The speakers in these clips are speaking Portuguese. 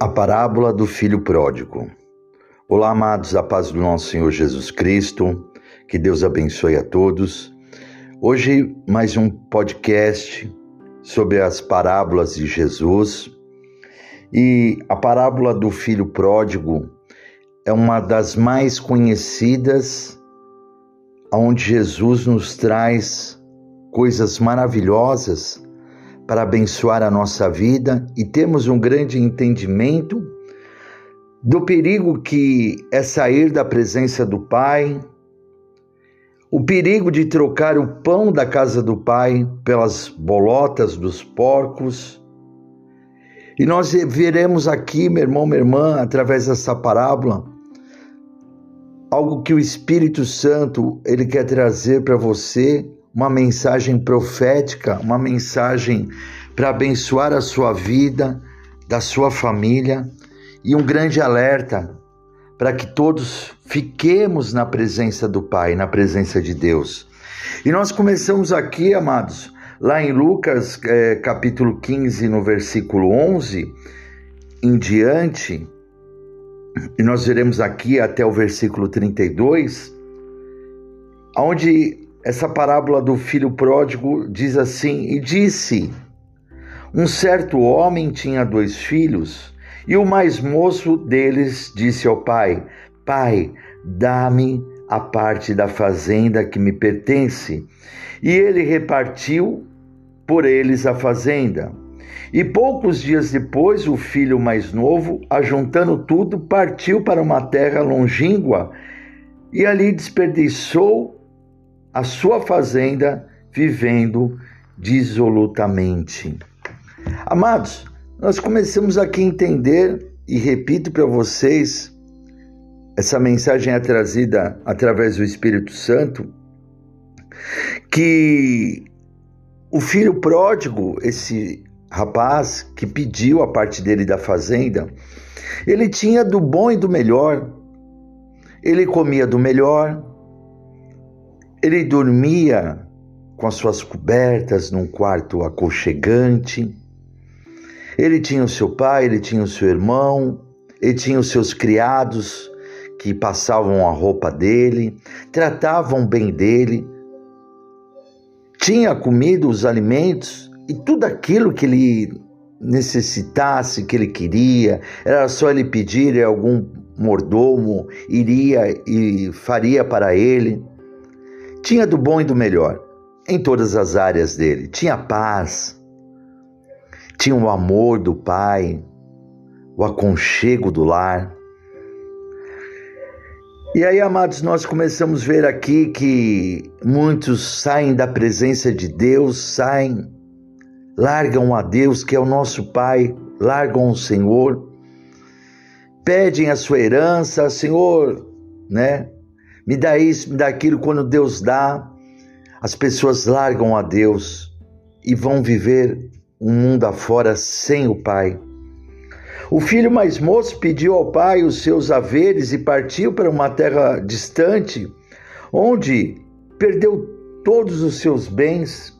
A parábola do filho pródigo. Olá, amados, a paz do nosso Senhor Jesus Cristo, que Deus abençoe a todos. Hoje, mais um podcast sobre as parábolas de Jesus. E a parábola do filho pródigo é uma das mais conhecidas, onde Jesus nos traz coisas maravilhosas para abençoar a nossa vida e temos um grande entendimento do perigo que é sair da presença do Pai, o perigo de trocar o pão da casa do Pai pelas bolotas dos porcos. E nós veremos aqui, meu irmão, minha irmã, através dessa parábola, algo que o Espírito Santo ele quer trazer para você uma mensagem profética, uma mensagem para abençoar a sua vida, da sua família e um grande alerta para que todos fiquemos na presença do Pai, na presença de Deus. E nós começamos aqui, amados, lá em Lucas é, capítulo 15, no versículo 11 em diante, e nós veremos aqui até o versículo 32, onde essa parábola do filho pródigo diz assim: E disse: Um certo homem tinha dois filhos, e o mais moço deles disse ao pai: Pai, dá-me a parte da fazenda que me pertence. E ele repartiu por eles a fazenda. E poucos dias depois, o filho mais novo, ajuntando tudo, partiu para uma terra longínqua e ali desperdiçou a sua fazenda vivendo dissolutamente. Amados, nós começamos aqui a entender e repito para vocês, essa mensagem é trazida através do Espírito Santo, que o filho pródigo, esse rapaz que pediu a parte dele da fazenda, ele tinha do bom e do melhor, ele comia do melhor, ele dormia com as suas cobertas num quarto aconchegante. Ele tinha o seu pai, ele tinha o seu irmão, ele tinha os seus criados que passavam a roupa dele, tratavam bem dele. Tinha comido os alimentos e tudo aquilo que ele necessitasse, que ele queria, era só ele pedir e algum mordomo iria e faria para ele. Tinha do bom e do melhor em todas as áreas dele. Tinha paz, tinha o amor do pai, o aconchego do lar. E aí, amados, nós começamos a ver aqui que muitos saem da presença de Deus, saem, largam a Deus, que é o nosso Pai, largam o Senhor, pedem a sua herança, Senhor, né? Me dá isso, me dá aquilo. Quando Deus dá, as pessoas largam a Deus e vão viver um mundo afora sem o Pai. O filho mais moço pediu ao pai os seus haveres e partiu para uma terra distante, onde perdeu todos os seus bens.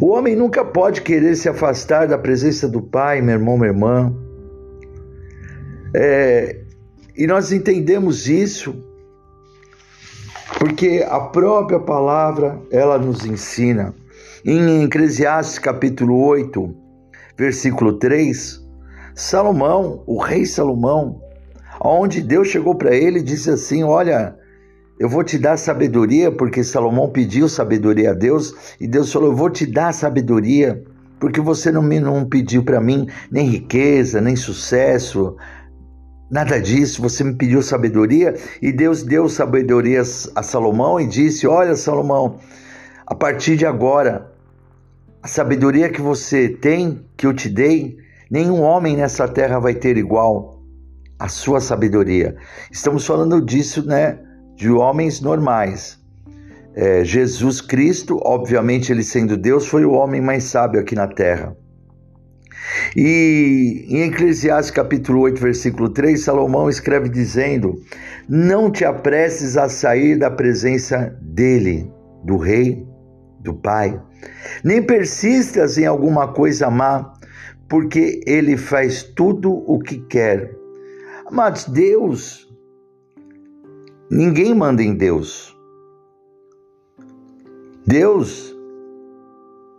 O homem nunca pode querer se afastar da presença do pai, meu irmão, minha irmã. É, e nós entendemos isso porque a própria palavra ela nos ensina. Em Eclesiastes capítulo 8, versículo 3, Salomão, o rei Salomão, onde Deus chegou para ele e disse assim: Olha, eu vou te dar sabedoria, porque Salomão pediu sabedoria a Deus, e Deus falou: Eu vou te dar sabedoria, porque você não, me, não pediu para mim nem riqueza, nem sucesso, Nada disso, você me pediu sabedoria e Deus deu sabedoria a Salomão e disse: Olha, Salomão, a partir de agora, a sabedoria que você tem, que eu te dei, nenhum homem nessa terra vai ter igual a sua sabedoria. Estamos falando disso, né, de homens normais. É, Jesus Cristo, obviamente, ele sendo Deus, foi o homem mais sábio aqui na terra. E em Eclesiastes capítulo 8, versículo 3, Salomão escreve dizendo: Não te apresses a sair da presença dele, do rei, do pai, nem persistas em alguma coisa má, porque ele faz tudo o que quer. Mas Deus, ninguém manda em Deus. Deus,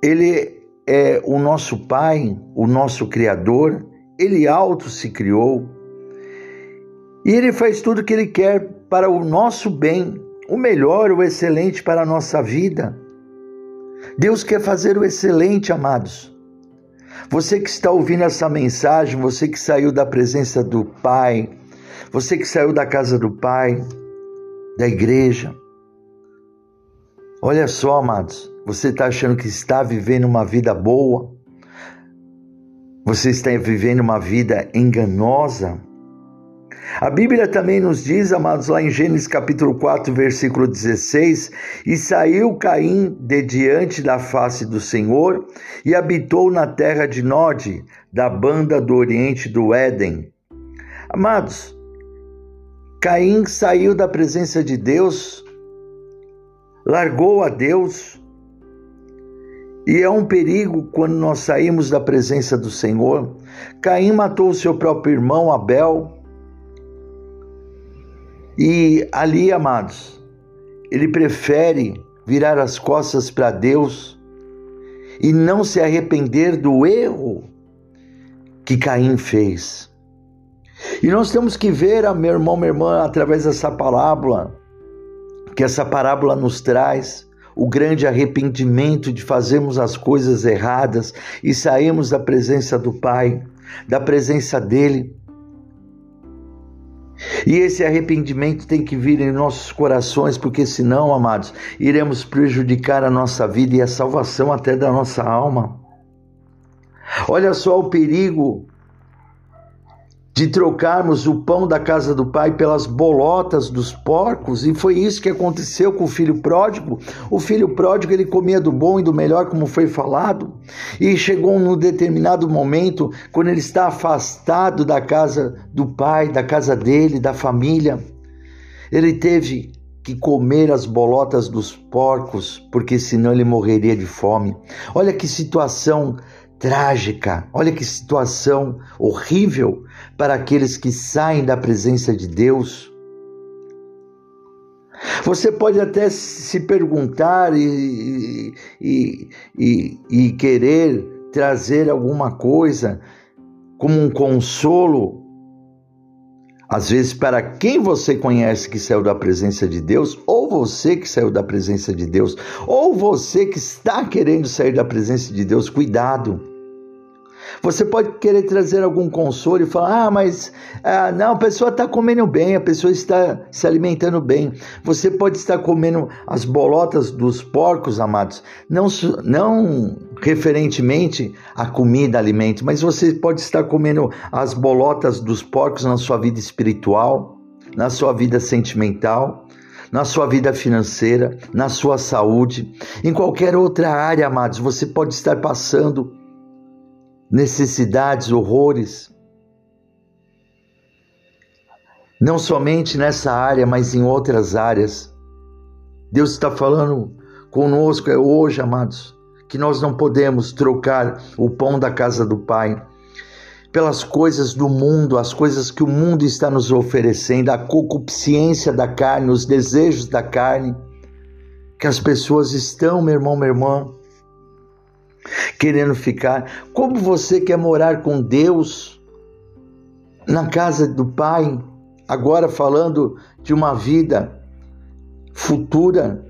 ele é o nosso Pai, o nosso Criador, ele auto se criou e ele faz tudo o que ele quer para o nosso bem, o melhor, o excelente para a nossa vida. Deus quer fazer o excelente, amados. Você que está ouvindo essa mensagem, você que saiu da presença do Pai, você que saiu da casa do Pai, da igreja. Olha só, amados, você está achando que está vivendo uma vida boa? Você está vivendo uma vida enganosa? A Bíblia também nos diz, amados, lá em Gênesis capítulo 4, versículo 16: E saiu Caim de diante da face do Senhor e habitou na terra de Nod, da banda do oriente do Éden. Amados, Caim saiu da presença de Deus, largou a Deus, e é um perigo quando nós saímos da presença do Senhor. Caim matou o seu próprio irmão Abel, e ali, amados, ele prefere virar as costas para Deus e não se arrepender do erro que Caim fez. E nós temos que ver, meu irmão, minha irmã, através dessa parábola, que essa parábola nos traz o grande arrependimento de fazermos as coisas erradas e sairmos da presença do Pai, da presença dele e esse arrependimento tem que vir em nossos corações, porque senão, amados, iremos prejudicar a nossa vida e a salvação até da nossa alma. Olha só o perigo de trocarmos o pão da casa do pai pelas bolotas dos porcos, e foi isso que aconteceu com o filho pródigo. O filho pródigo ele comia do bom e do melhor, como foi falado, e chegou num determinado momento, quando ele está afastado da casa do pai, da casa dele, da família, ele teve que comer as bolotas dos porcos, porque senão ele morreria de fome. Olha que situação trágica, olha que situação horrível para aqueles que saem da presença de Deus. Você pode até se perguntar e, e, e, e querer trazer alguma coisa como um consolo às vezes, para quem você conhece que saiu da presença de Deus, ou você que saiu da presença de Deus, ou você que está querendo sair da presença de Deus, cuidado. Você pode querer trazer algum consolo e falar: ah, mas ah, não, a pessoa está comendo bem, a pessoa está se alimentando bem. Você pode estar comendo as bolotas dos porcos, amados, não, não referentemente a comida, alimento, mas você pode estar comendo as bolotas dos porcos na sua vida espiritual, na sua vida sentimental na sua vida financeira, na sua saúde, em qualquer outra área, amados, você pode estar passando necessidades, horrores. Não somente nessa área, mas em outras áreas. Deus está falando conosco é hoje, amados, que nós não podemos trocar o pão da casa do Pai pelas coisas do mundo, as coisas que o mundo está nos oferecendo, a concupiscência da carne, os desejos da carne, que as pessoas estão, meu irmão, minha irmã, querendo ficar. Como você quer morar com Deus na casa do Pai, agora falando de uma vida futura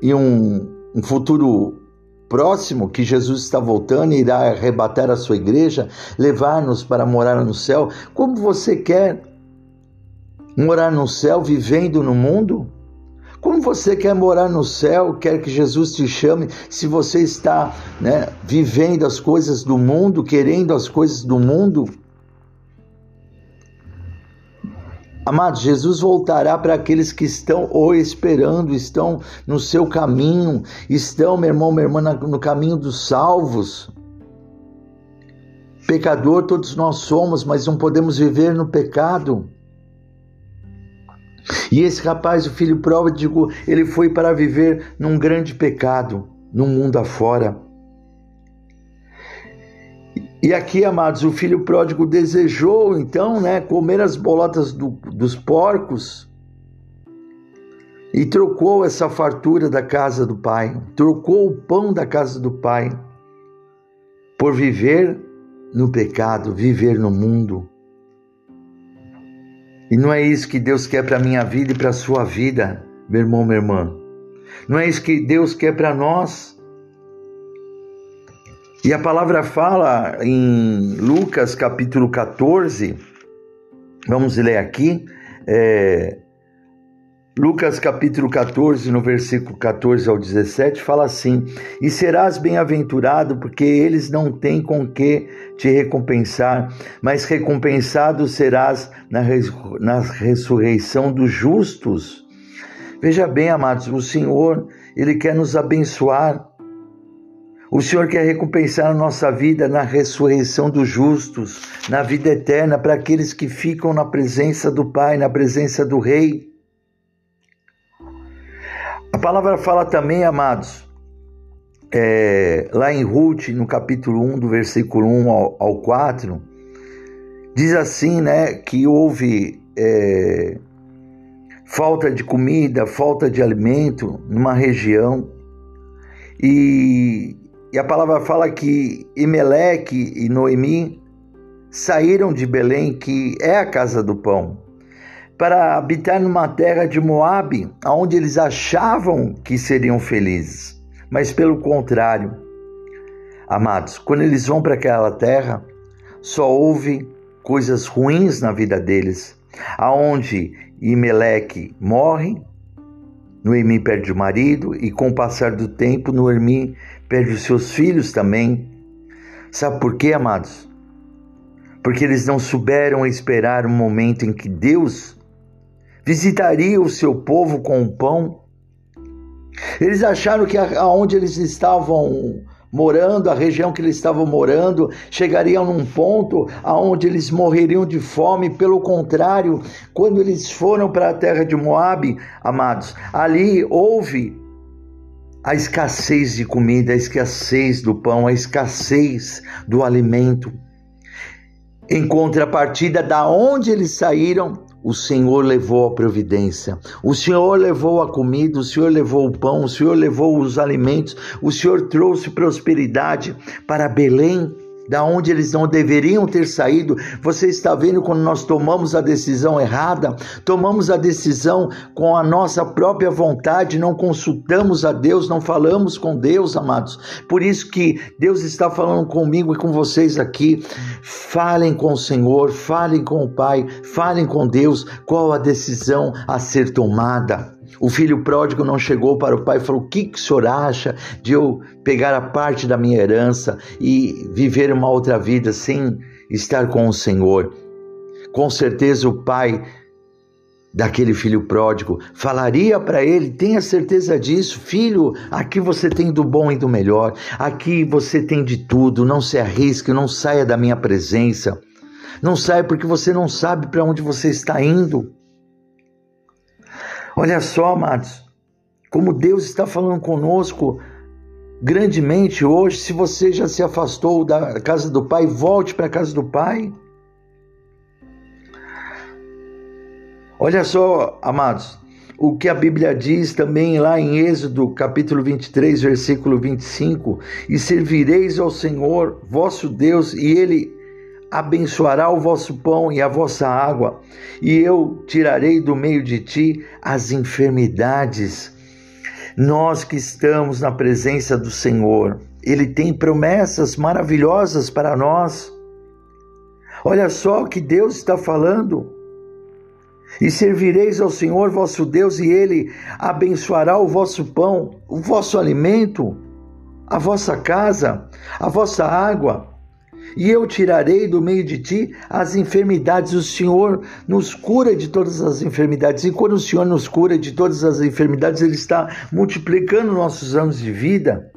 e um, um futuro próximo que Jesus está voltando e irá arrebatar a sua igreja, levar-nos para morar no céu. Como você quer morar no céu vivendo no mundo? Como você quer morar no céu, quer que Jesus te chame, se você está né, vivendo as coisas do mundo, querendo as coisas do mundo? Amados, Jesus voltará para aqueles que estão ou esperando, estão no seu caminho, estão, meu irmão, minha irmã, no caminho dos salvos. Pecador todos nós somos, mas não podemos viver no pecado. E esse rapaz, o filho pródigo, ele foi para viver num grande pecado, no mundo afora. E aqui, amados, o filho pródigo desejou então, né, comer as bolotas do, dos porcos e trocou essa fartura da casa do pai, trocou o pão da casa do pai por viver no pecado, viver no mundo. E não é isso que Deus quer para a minha vida e para a sua vida, meu irmão, minha irmã. Não é isso que Deus quer para nós. E a palavra fala em Lucas capítulo 14, vamos ler aqui, é, Lucas capítulo 14, no versículo 14 ao 17, fala assim: E serás bem-aventurado, porque eles não têm com que te recompensar, mas recompensado serás na, na ressurreição dos justos. Veja bem, amados, o Senhor, Ele quer nos abençoar. O Senhor quer recompensar a nossa vida na ressurreição dos justos, na vida eterna, para aqueles que ficam na presença do Pai, na presença do Rei. A palavra fala também, amados, é, lá em Ruth, no capítulo 1, do versículo 1 ao, ao 4, diz assim, né, que houve é, falta de comida, falta de alimento numa região, e, e a palavra fala que Imeleque e Noemi saíram de Belém, que é a casa do pão, para habitar numa terra de Moabe, onde eles achavam que seriam felizes. Mas pelo contrário, amados, quando eles vão para aquela terra, só houve coisas ruins na vida deles, aonde Imeleque morre, Noemi perde o marido e com o passar do tempo Noemi perde os seus filhos também. Sabe por quê, amados? Porque eles não souberam esperar o momento em que Deus visitaria o seu povo com o pão. Eles acharam que aonde eles estavam morando, a região que eles estavam morando, chegariam num ponto aonde eles morreriam de fome. Pelo contrário, quando eles foram para a terra de Moabe, amados, ali houve a escassez de comida, a escassez do pão, a escassez do alimento. Em contrapartida, da onde eles saíram, o Senhor levou a providência, o Senhor levou a comida, o Senhor levou o pão, o Senhor levou os alimentos, o Senhor trouxe prosperidade para Belém da onde eles não deveriam ter saído. Você está vendo quando nós tomamos a decisão errada, tomamos a decisão com a nossa própria vontade, não consultamos a Deus, não falamos com Deus, amados. Por isso que Deus está falando comigo e com vocês aqui. Falem com o Senhor, falem com o Pai, falem com Deus qual a decisão a ser tomada. O filho pródigo não chegou para o pai e falou: O que, que o senhor acha de eu pegar a parte da minha herança e viver uma outra vida sem estar com o Senhor? Com certeza o pai daquele filho pródigo falaria para ele: tenha certeza disso, filho, aqui você tem do bom e do melhor, aqui você tem de tudo, não se arrisque, não saia da minha presença. Não saia porque você não sabe para onde você está indo. Olha só, amados, como Deus está falando conosco grandemente hoje. Se você já se afastou da casa do Pai, volte para a casa do Pai. Olha só, amados, o que a Bíblia diz também lá em Êxodo, capítulo 23, versículo 25: E servireis ao Senhor, vosso Deus, e Ele abençoará o vosso pão e a vossa água, e eu tirarei do meio de ti as enfermidades. Nós que estamos na presença do Senhor, Ele tem promessas maravilhosas para nós. Olha só o que Deus está falando. E servireis ao Senhor vosso Deus, e Ele abençoará o vosso pão, o vosso alimento, a vossa casa, a vossa água e eu tirarei do meio de ti as enfermidades. O Senhor nos cura de todas as enfermidades. E quando o Senhor nos cura de todas as enfermidades, Ele está multiplicando nossos anos de vida.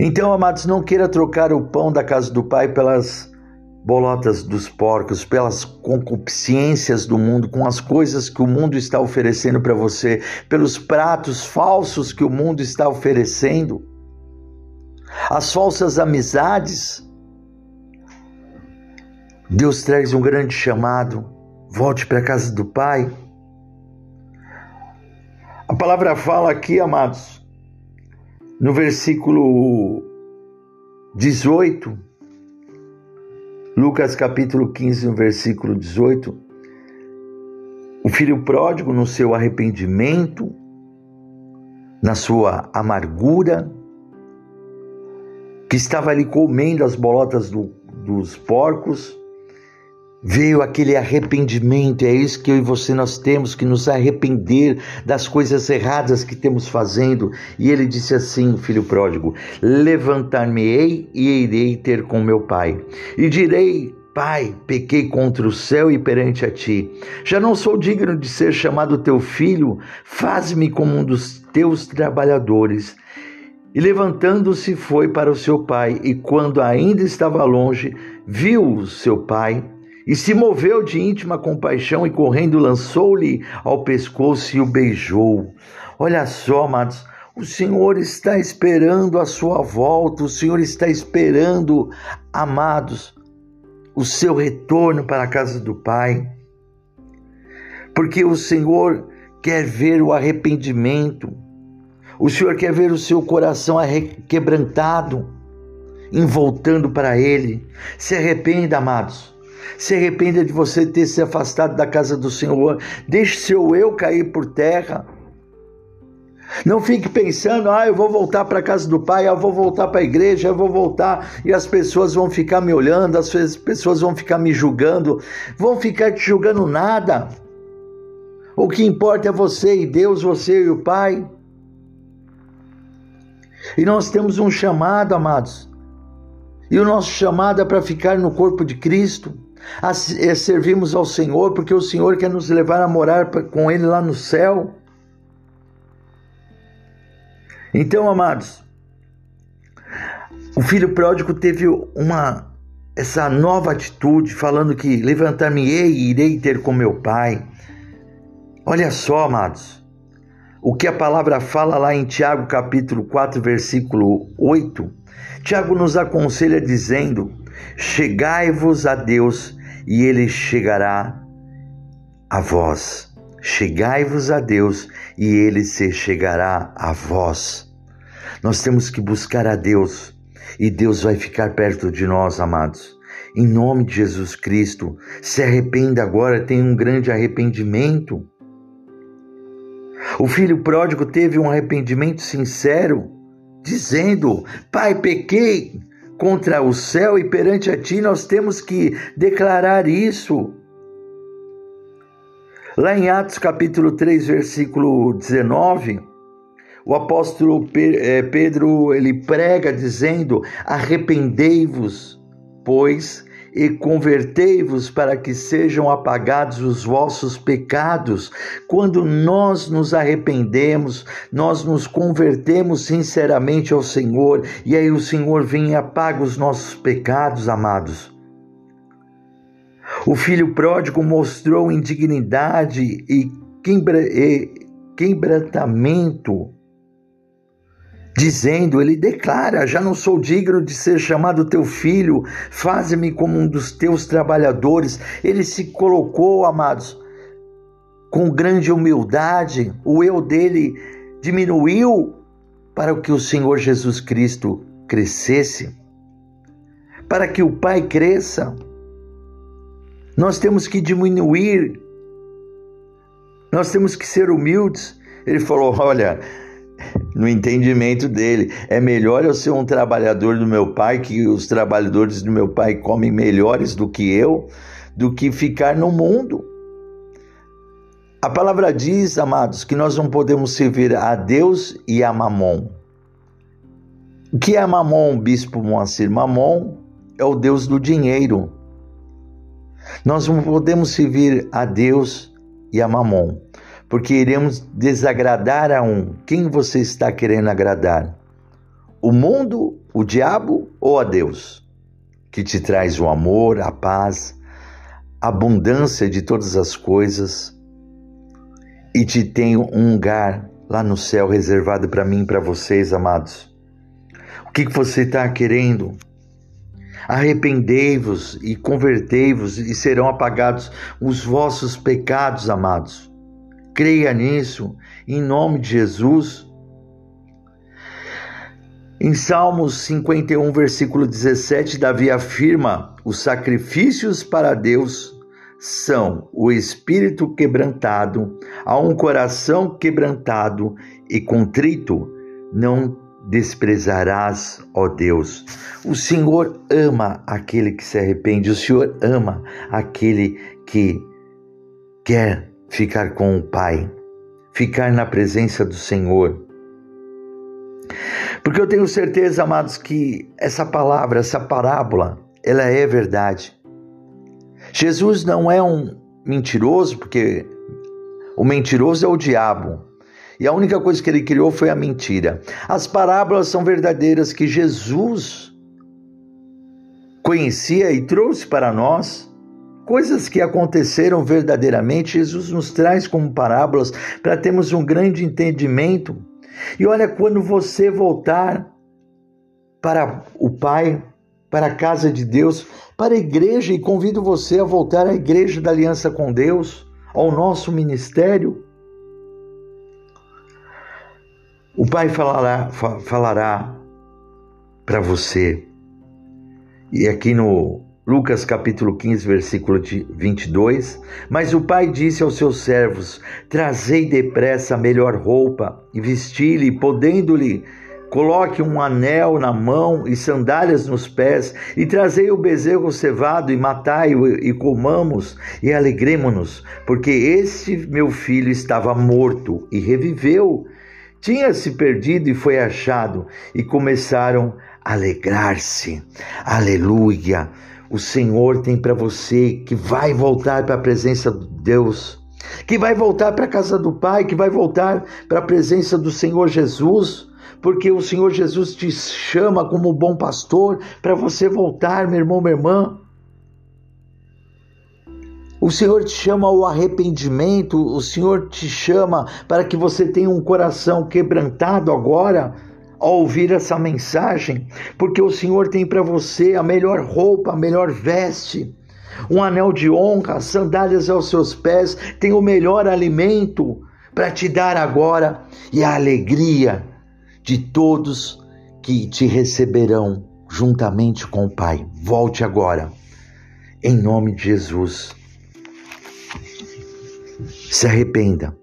Então, amados, não queira trocar o pão da casa do Pai pelas bolotas dos porcos, pelas concupiscências do mundo, com as coisas que o mundo está oferecendo para você, pelos pratos falsos que o mundo está oferecendo. As falsas amizades. Deus traz um grande chamado. Volte para a casa do Pai. A palavra fala aqui, amados, no versículo 18, Lucas capítulo 15, no versículo 18, o filho pródigo, no seu arrependimento, na sua amargura, que estava ali comendo as bolotas do, dos porcos, Veio aquele arrependimento, é isso que eu e você nós temos que nos arrepender das coisas erradas que temos fazendo. E ele disse assim, filho pródigo: Levantar-me-ei e irei ter com meu pai. E direi: Pai, pequei contra o céu e perante a ti. Já não sou digno de ser chamado teu filho, faz-me como um dos teus trabalhadores. E levantando-se foi para o seu pai, e quando ainda estava longe, viu seu pai e se moveu de íntima compaixão e correndo lançou-lhe ao pescoço e o beijou. Olha só, amados, o Senhor está esperando a sua volta, o Senhor está esperando, amados, o seu retorno para a casa do Pai. Porque o Senhor quer ver o arrependimento, o Senhor quer ver o seu coração quebrantado, voltando para Ele. Se arrependa, amados. Se arrependa de você ter se afastado da casa do Senhor. Deixe seu eu cair por terra. Não fique pensando, ah, eu vou voltar para a casa do Pai, eu vou voltar para a igreja, eu vou voltar e as pessoas vão ficar me olhando, as pessoas vão ficar me julgando, vão ficar te julgando nada. O que importa é você e Deus, você e o Pai. E nós temos um chamado, amados. E o nosso chamado é para ficar no corpo de Cristo a é, servirmos ao Senhor, porque o Senhor quer nos levar a morar com Ele lá no céu. Então, amados, o filho pródigo teve uma essa nova atitude, falando que levantar-me-ei e irei ter com meu pai. Olha só, amados, o que a palavra fala lá em Tiago capítulo 4, versículo 8. Tiago nos aconselha dizendo: Chegai-vos a Deus e ele chegará a vós. Chegai-vos a Deus e ele se chegará a vós. Nós temos que buscar a Deus e Deus vai ficar perto de nós, amados. Em nome de Jesus Cristo, se arrependa agora, tenha um grande arrependimento. O filho pródigo teve um arrependimento sincero, dizendo: Pai, pequei, contra o céu e perante a ti nós temos que declarar isso. Lá em Atos capítulo 3, versículo 19, o apóstolo eh, Pedro ele prega dizendo: Arrependei-vos, pois, e convertei-vos para que sejam apagados os vossos pecados. Quando nós nos arrependemos, nós nos convertemos sinceramente ao Senhor, e aí o Senhor vem e apaga os nossos pecados, amados. O filho pródigo mostrou indignidade e quebrantamento dizendo, ele declara: Já não sou digno de ser chamado teu filho, faze-me como um dos teus trabalhadores. Ele se colocou, amados, com grande humildade, o eu dele diminuiu para que o Senhor Jesus Cristo crescesse, para que o Pai cresça. Nós temos que diminuir, nós temos que ser humildes. Ele falou: Olha, no entendimento dele. É melhor eu ser um trabalhador do meu pai, que os trabalhadores do meu pai comem melhores do que eu, do que ficar no mundo. A palavra diz, amados, que nós não podemos servir a Deus e a Mamon. O que é Mamon, bispo Moacir? Mamon é o Deus do dinheiro. Nós não podemos servir a Deus e a Mamon porque iremos desagradar a um. Quem você está querendo agradar? O mundo, o diabo ou a Deus? Que te traz o amor, a paz, a abundância de todas as coisas e te tem um lugar lá no céu reservado para mim e para vocês, amados. O que você está querendo? Arrependei-vos e convertei-vos, e serão apagados os vossos pecados, amados. Creia nisso, em nome de Jesus. Em Salmos 51, versículo 17, Davi afirma: os sacrifícios para Deus são o espírito quebrantado, a um coração quebrantado e contrito, não desprezarás, ó Deus. O Senhor ama aquele que se arrepende, o Senhor ama aquele que quer ficar com o Pai, ficar na presença do Senhor. Porque eu tenho certeza, amados, que essa palavra, essa parábola, ela é verdade. Jesus não é um mentiroso, porque o mentiroso é o diabo. E a única coisa que ele criou foi a mentira. As parábolas são verdadeiras que Jesus conhecia e trouxe para nós. Coisas que aconteceram verdadeiramente, Jesus nos traz como parábolas para termos um grande entendimento. E olha, quando você voltar para o Pai, para a casa de Deus, para a igreja, e convido você a voltar à igreja da aliança com Deus, ao nosso ministério, o Pai falará, falará para você. E aqui no Lucas capítulo 15, versículo 22, mas o pai disse aos seus servos: Trazei depressa a melhor roupa e vesti-lhe, podendo-lhe Coloque um anel na mão e sandálias nos pés, e trazei o bezerro cevado, e matai-o, e comamos, e alegremo-nos, porque este meu filho estava morto e reviveu, tinha se perdido e foi achado, e começaram a alegrar-se. Aleluia! O Senhor tem para você que vai voltar para a presença de Deus, que vai voltar para a casa do Pai, que vai voltar para a presença do Senhor Jesus, porque o Senhor Jesus te chama como bom pastor para você voltar, meu irmão, minha irmã. O Senhor te chama ao arrependimento, o Senhor te chama para que você tenha um coração quebrantado agora ao ouvir essa mensagem, porque o Senhor tem para você a melhor roupa, a melhor veste, um anel de honra, sandálias aos seus pés, tem o melhor alimento para te dar agora e a alegria de todos que te receberão juntamente com o Pai. Volte agora, em nome de Jesus se arrependa.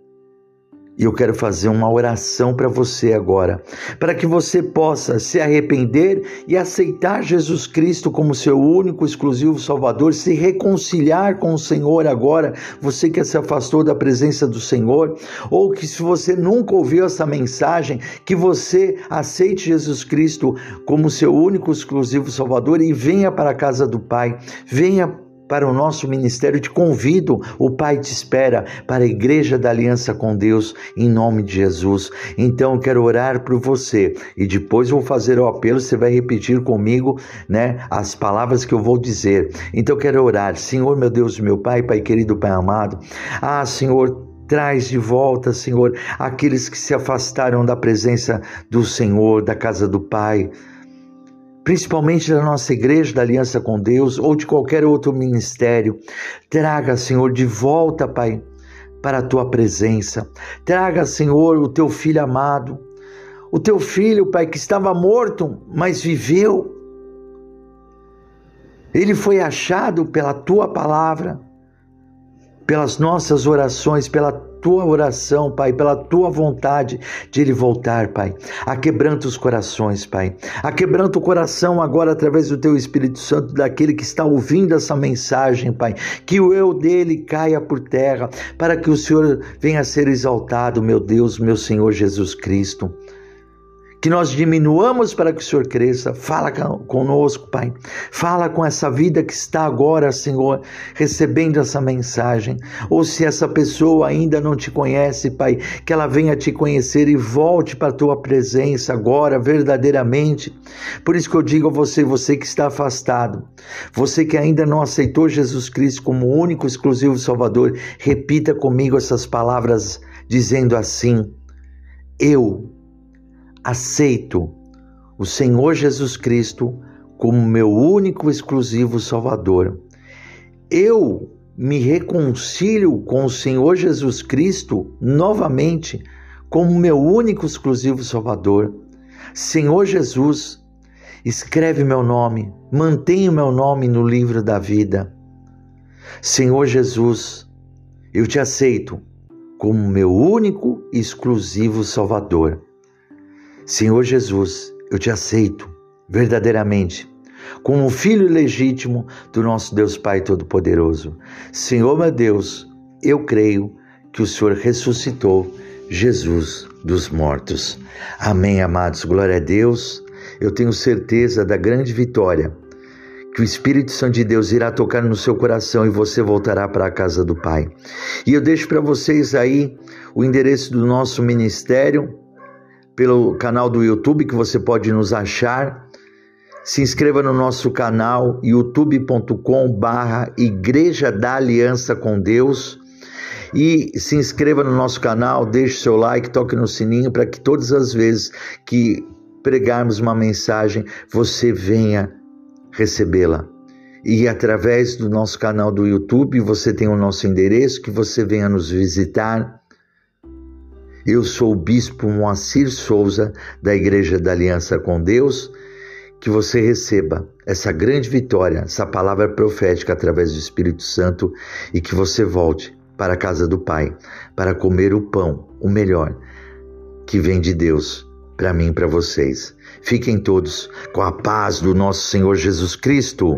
E eu quero fazer uma oração para você agora, para que você possa se arrepender e aceitar Jesus Cristo como seu único, exclusivo Salvador, se reconciliar com o Senhor agora, você que se afastou da presença do Senhor, ou que se você nunca ouviu essa mensagem, que você aceite Jesus Cristo como seu único, exclusivo Salvador e venha para a casa do Pai, venha para o nosso ministério, te convido, o Pai te espera para a Igreja da Aliança com Deus, em nome de Jesus. Então eu quero orar por você e depois vou fazer o apelo, você vai repetir comigo, né, as palavras que eu vou dizer. Então eu quero orar, Senhor, meu Deus, meu Pai, Pai querido, Pai amado. Ah, Senhor, Traz de volta, Senhor, aqueles que se afastaram da presença do Senhor, da casa do Pai principalmente da nossa igreja da Aliança com Deus ou de qualquer outro ministério. Traga, Senhor, de volta, Pai, para a tua presença. Traga, Senhor, o teu filho amado, o teu filho, Pai, que estava morto, mas viveu. Ele foi achado pela tua palavra, pelas nossas orações, pela tua oração, Pai, pela tua vontade de ele voltar, Pai. Aquebranta os corações, Pai. Aquebranta o coração agora através do teu Espírito Santo daquele que está ouvindo essa mensagem, Pai. Que o eu dele caia por terra, para que o Senhor venha a ser exaltado, meu Deus, meu Senhor Jesus Cristo que nós diminuamos para que o Senhor cresça. Fala conosco, Pai. Fala com essa vida que está agora, Senhor, recebendo essa mensagem. Ou se essa pessoa ainda não te conhece, Pai, que ela venha te conhecer e volte para a tua presença agora, verdadeiramente. Por isso que eu digo a você, você que está afastado, você que ainda não aceitou Jesus Cristo como único, exclusivo Salvador, repita comigo essas palavras dizendo assim: Eu aceito o Senhor Jesus Cristo como meu único exclusivo Salvador. Eu me reconcilio com o Senhor Jesus Cristo novamente como meu único exclusivo Salvador. Senhor Jesus, escreve meu nome, mantenha o meu nome no livro da vida. Senhor Jesus, eu te aceito como meu único e exclusivo Salvador. Senhor Jesus, eu te aceito verdadeiramente como filho legítimo do nosso Deus Pai Todo-Poderoso. Senhor meu Deus, eu creio que o Senhor ressuscitou Jesus dos mortos. Amém, amados. Glória a Deus. Eu tenho certeza da grande vitória que o Espírito Santo de Deus irá tocar no seu coração e você voltará para a casa do Pai. E eu deixo para vocês aí o endereço do nosso ministério pelo canal do YouTube que você pode nos achar. Se inscreva no nosso canal youtube.com/barra Igreja da Aliança com Deus e se inscreva no nosso canal, deixe seu like, toque no sininho para que todas as vezes que pregarmos uma mensagem você venha recebê-la. E através do nosso canal do YouTube, você tem o nosso endereço, que você venha nos visitar. Eu sou o Bispo Moacir Souza, da Igreja da Aliança com Deus. Que você receba essa grande vitória, essa palavra profética através do Espírito Santo e que você volte para a casa do Pai, para comer o pão, o melhor, que vem de Deus para mim e para vocês. Fiquem todos com a paz do nosso Senhor Jesus Cristo.